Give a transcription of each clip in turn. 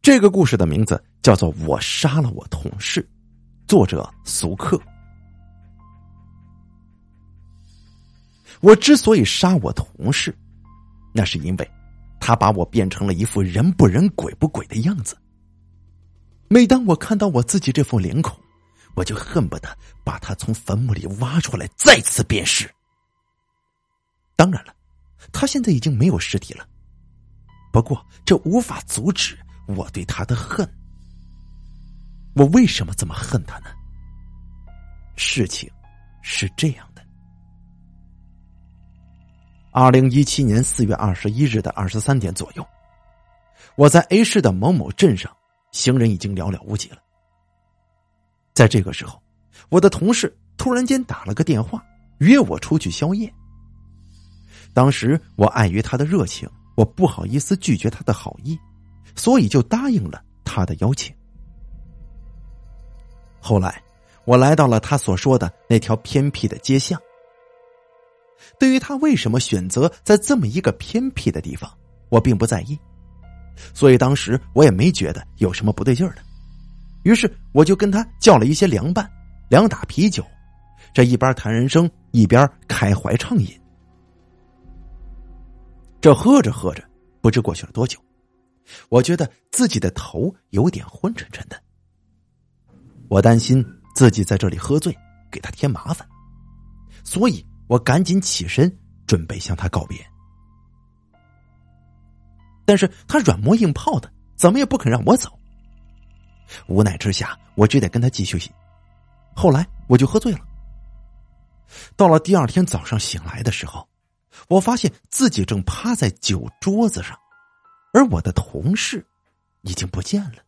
这个故事的名字叫做《我杀了我同事》，作者俗客。我之所以杀我同事，那是因为他把我变成了一副人不人鬼不鬼的样子。每当我看到我自己这副脸孔，我就恨不得把他从坟墓里挖出来，再次辨识。当然了，他现在已经没有尸体了。不过，这无法阻止我对他的恨。我为什么这么恨他呢？事情是这样的：二零一七年四月二十一日的二十三点左右，我在 A 市的某某镇上，行人已经寥寥无几了。在这个时候，我的同事突然间打了个电话，约我出去宵夜。当时我碍于他的热情。我不好意思拒绝他的好意，所以就答应了他的邀请。后来，我来到了他所说的那条偏僻的街巷。对于他为什么选择在这么一个偏僻的地方，我并不在意，所以当时我也没觉得有什么不对劲儿的。于是，我就跟他叫了一些凉拌，两打啤酒，这一边谈人生，一边开怀畅饮。这喝着喝着，不知过去了多久，我觉得自己的头有点昏沉沉的。我担心自己在这里喝醉，给他添麻烦，所以我赶紧起身准备向他告别。但是他软磨硬泡的，怎么也不肯让我走。无奈之下，我只得跟他继续。后来我就喝醉了。到了第二天早上醒来的时候。我发现自己正趴在酒桌子上，而我的同事已经不见了。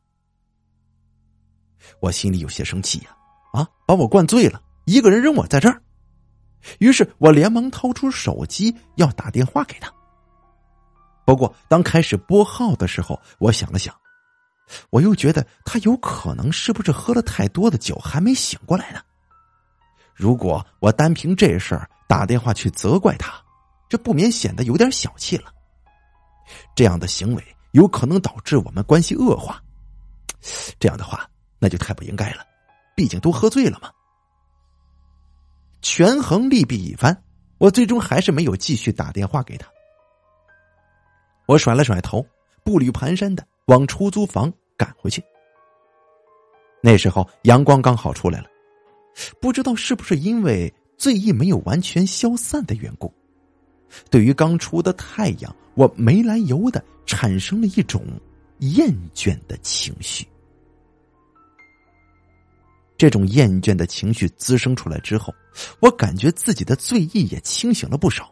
我心里有些生气呀，啊，把我灌醉了，一个人扔我在这儿。于是我连忙掏出手机要打电话给他。不过当开始拨号的时候，我想了想，我又觉得他有可能是不是喝了太多的酒还没醒过来呢？如果我单凭这事儿打电话去责怪他。这不免显得有点小气了。这样的行为有可能导致我们关系恶化，这样的话那就太不应该了。毕竟都喝醉了嘛。权衡利弊一番，我最终还是没有继续打电话给他。我甩了甩头，步履蹒跚的往出租房赶回去。那时候阳光刚好出来了，不知道是不是因为醉意没有完全消散的缘故。对于刚出的太阳，我没来由的产生了一种厌倦的情绪。这种厌倦的情绪滋生出来之后，我感觉自己的醉意也清醒了不少。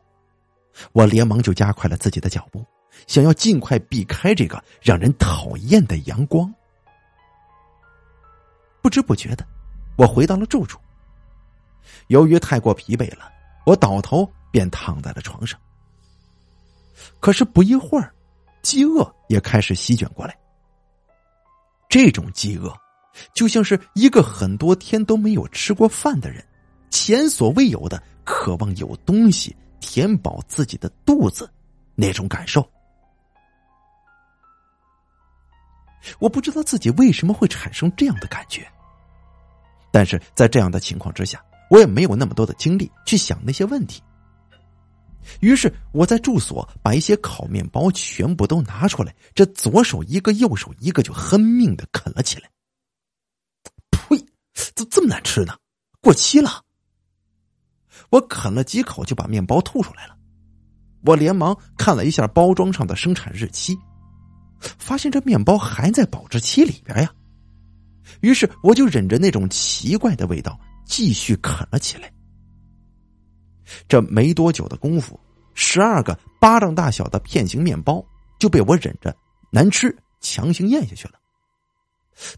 我连忙就加快了自己的脚步，想要尽快避开这个让人讨厌的阳光。不知不觉的，我回到了住处。由于太过疲惫了，我倒头。便躺在了床上。可是不一会儿，饥饿也开始席卷过来。这种饥饿，就像是一个很多天都没有吃过饭的人，前所未有的渴望有东西填饱自己的肚子那种感受。我不知道自己为什么会产生这样的感觉，但是在这样的情况之下，我也没有那么多的精力去想那些问题。于是我在住所把一些烤面包全部都拿出来，这左手一个，右手一个，就狠命的啃了起来。呸！怎这么难吃呢？过期了！我啃了几口就把面包吐出来了。我连忙看了一下包装上的生产日期，发现这面包还在保质期里边呀。于是我就忍着那种奇怪的味道，继续啃了起来。这没多久的功夫，十二个巴掌大小的片形面包就被我忍着难吃强行咽下去了。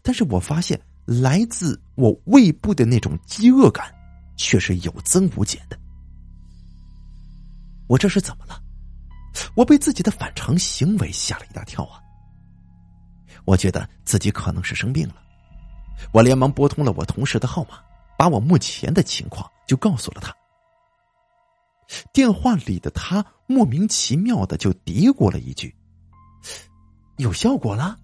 但是我发现来自我胃部的那种饥饿感却是有增无减的。我这是怎么了？我被自己的反常行为吓了一大跳啊！我觉得自己可能是生病了，我连忙拨通了我同事的号码，把我目前的情况就告诉了他。电话里的他莫名其妙的就嘀咕了一句：“有效果了。”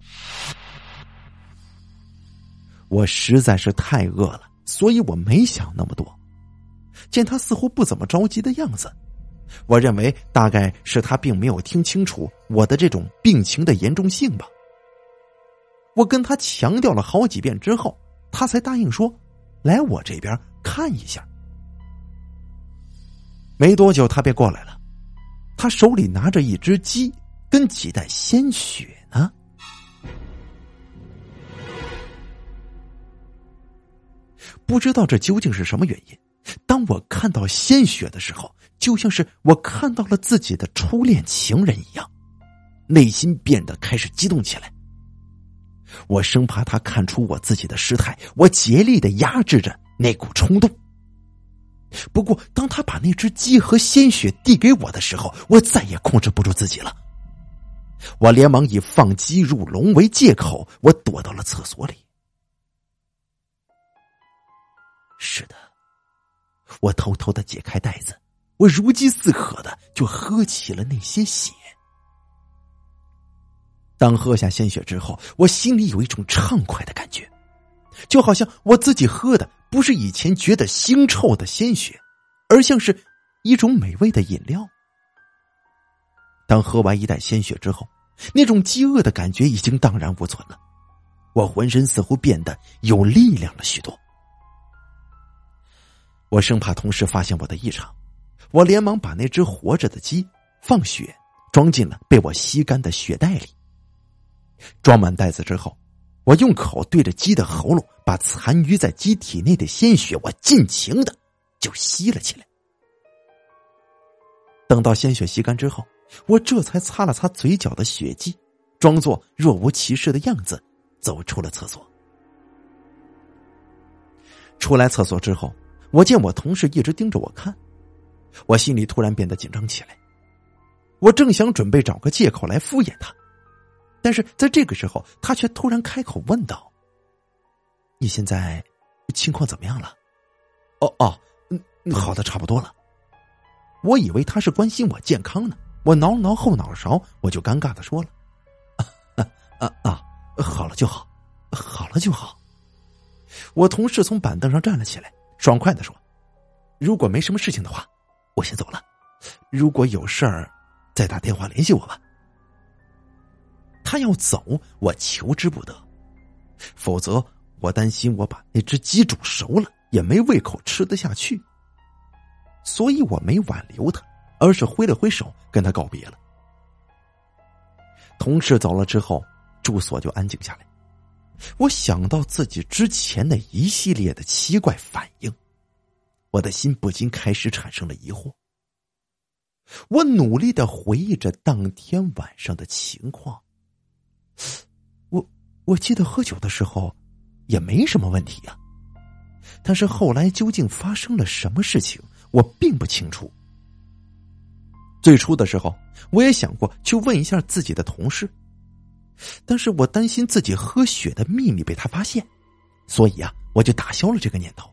我实在是太饿了，所以我没想那么多。见他似乎不怎么着急的样子，我认为大概是他并没有听清楚我的这种病情的严重性吧。我跟他强调了好几遍之后，他才答应说：“来我这边看一下。”没多久，他便过来了，他手里拿着一只鸡跟几袋鲜血呢。不知道这究竟是什么原因，当我看到鲜血的时候，就像是我看到了自己的初恋情人一样，内心变得开始激动起来。我生怕他看出我自己的失态，我竭力的压制着那股冲动。不过，当他把那只鸡和鲜血递给我的时候，我再也控制不住自己了。我连忙以放鸡入笼为借口，我躲到了厕所里。是的，我偷偷的解开袋子，我如饥似渴的就喝起了那些血。当喝下鲜血之后，我心里有一种畅快的感觉，就好像我自己喝的不是以前觉得腥臭的鲜血，而像是一种美味的饮料。当喝完一袋鲜血之后，那种饥饿的感觉已经荡然无存了，我浑身似乎变得有力量了许多。我生怕同事发现我的异常，我连忙把那只活着的鸡放血，装进了被我吸干的血袋里。装满袋子之后，我用口对着鸡的喉咙，把残余在鸡体内的鲜血，我尽情的就吸了起来。等到鲜血吸干之后，我这才擦了擦嘴角的血迹，装作若无其事的样子，走出了厕所。出来厕所之后，我见我同事一直盯着我看，我心里突然变得紧张起来。我正想准备找个借口来敷衍他。但是在这个时候，他却突然开口问道：“你现在情况怎么样了？”“哦哦，嗯，好的差不多了。”我以为他是关心我健康呢，我挠挠后脑勺，我就尴尬的说了：“啊啊啊，好了就好，好了就好。”我同事从板凳上站了起来，爽快的说：“如果没什么事情的话，我先走了。如果有事儿，再打电话联系我吧。”他要走，我求之不得，否则我担心我把那只鸡煮熟了也没胃口吃得下去，所以我没挽留他，而是挥了挥手跟他告别了。同事走了之后，住所就安静下来。我想到自己之前的一系列的奇怪反应，我的心不禁开始产生了疑惑。我努力的回忆着当天晚上的情况。我记得喝酒的时候也没什么问题呀，但是后来究竟发生了什么事情，我并不清楚。最初的时候，我也想过去问一下自己的同事，但是我担心自己喝血的秘密被他发现，所以啊，我就打消了这个念头。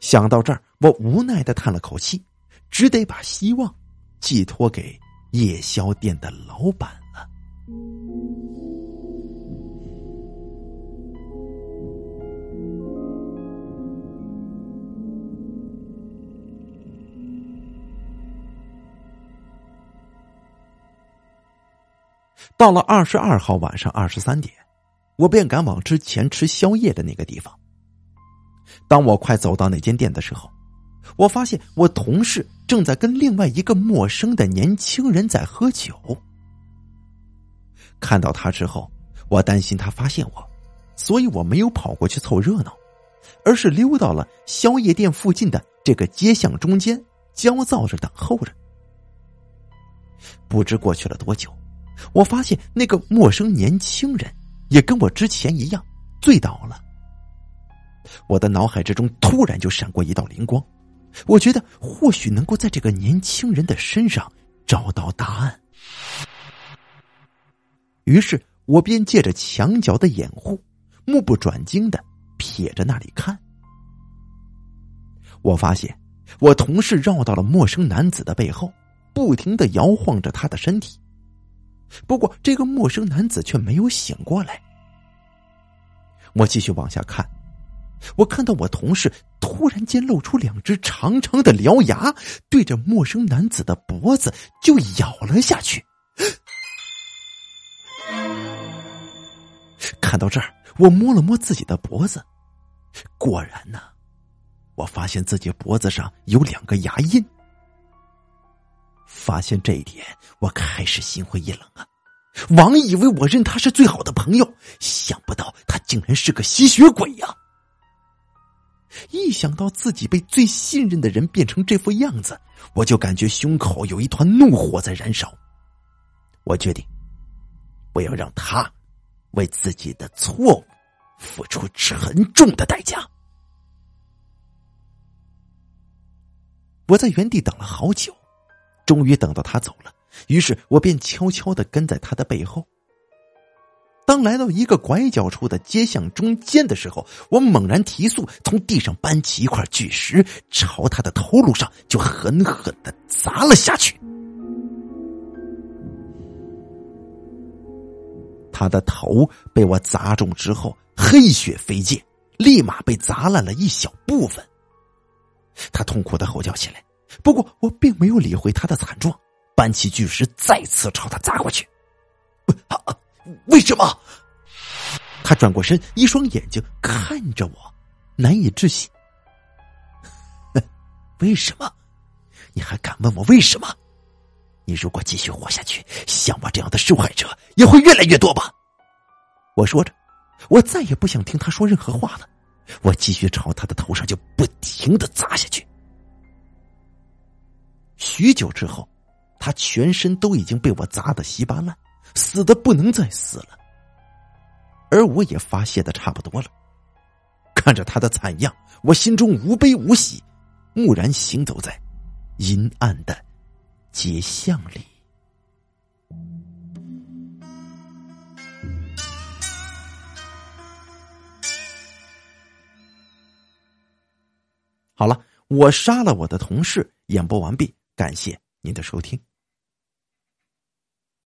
想到这儿，我无奈的叹了口气，只得把希望寄托给夜宵店的老板了。到了二十二号晚上二十三点，我便赶往之前吃宵夜的那个地方。当我快走到那间店的时候，我发现我同事正在跟另外一个陌生的年轻人在喝酒。看到他之后，我担心他发现我，所以我没有跑过去凑热闹，而是溜到了宵夜店附近的这个街巷中间，焦躁着等候着。不知过去了多久，我发现那个陌生年轻人也跟我之前一样醉倒了。我的脑海之中突然就闪过一道灵光，我觉得或许能够在这个年轻人的身上找到答案。于是我便借着墙角的掩护，目不转睛的瞥着那里看。我发现我同事绕到了陌生男子的背后，不停的摇晃着他的身体。不过这个陌生男子却没有醒过来。我继续往下看，我看到我同事突然间露出两只长长的獠牙，对着陌生男子的脖子就咬了下去。看到这儿，我摸了摸自己的脖子，果然呢，我发现自己脖子上有两个牙印。发现这一点，我开始心灰意冷啊！王以为我认他是最好的朋友，想不到他竟然是个吸血鬼呀！一想到自己被最信任的人变成这副样子，我就感觉胸口有一团怒火在燃烧。我决定，不要让他为自己的错误付出沉重的代价。我在原地等了好久。终于等到他走了，于是我便悄悄的跟在他的背后。当来到一个拐角处的街巷中间的时候，我猛然提速，从地上搬起一块巨石，朝他的头颅上就狠狠的砸了下去。他的头被我砸中之后，黑血飞溅，立马被砸烂了一小部分。他痛苦的吼叫起来。不过我并没有理会他的惨状，搬起巨石再次朝他砸过去。为什么？他转过身，一双眼睛看着我，难以置信。为什么？你还敢问我为什么？你如果继续活下去，像我这样的受害者也会越来越多吧？我说着，我再也不想听他说任何话了。我继续朝他的头上就不停的砸下去。许久之后，他全身都已经被我砸得稀巴烂，死的不能再死了。而我也发泄的差不多了，看着他的惨样，我心中无悲无喜，木然行走在阴暗的街巷里。好了，我杀了我的同事，演播完毕。感谢您的收听。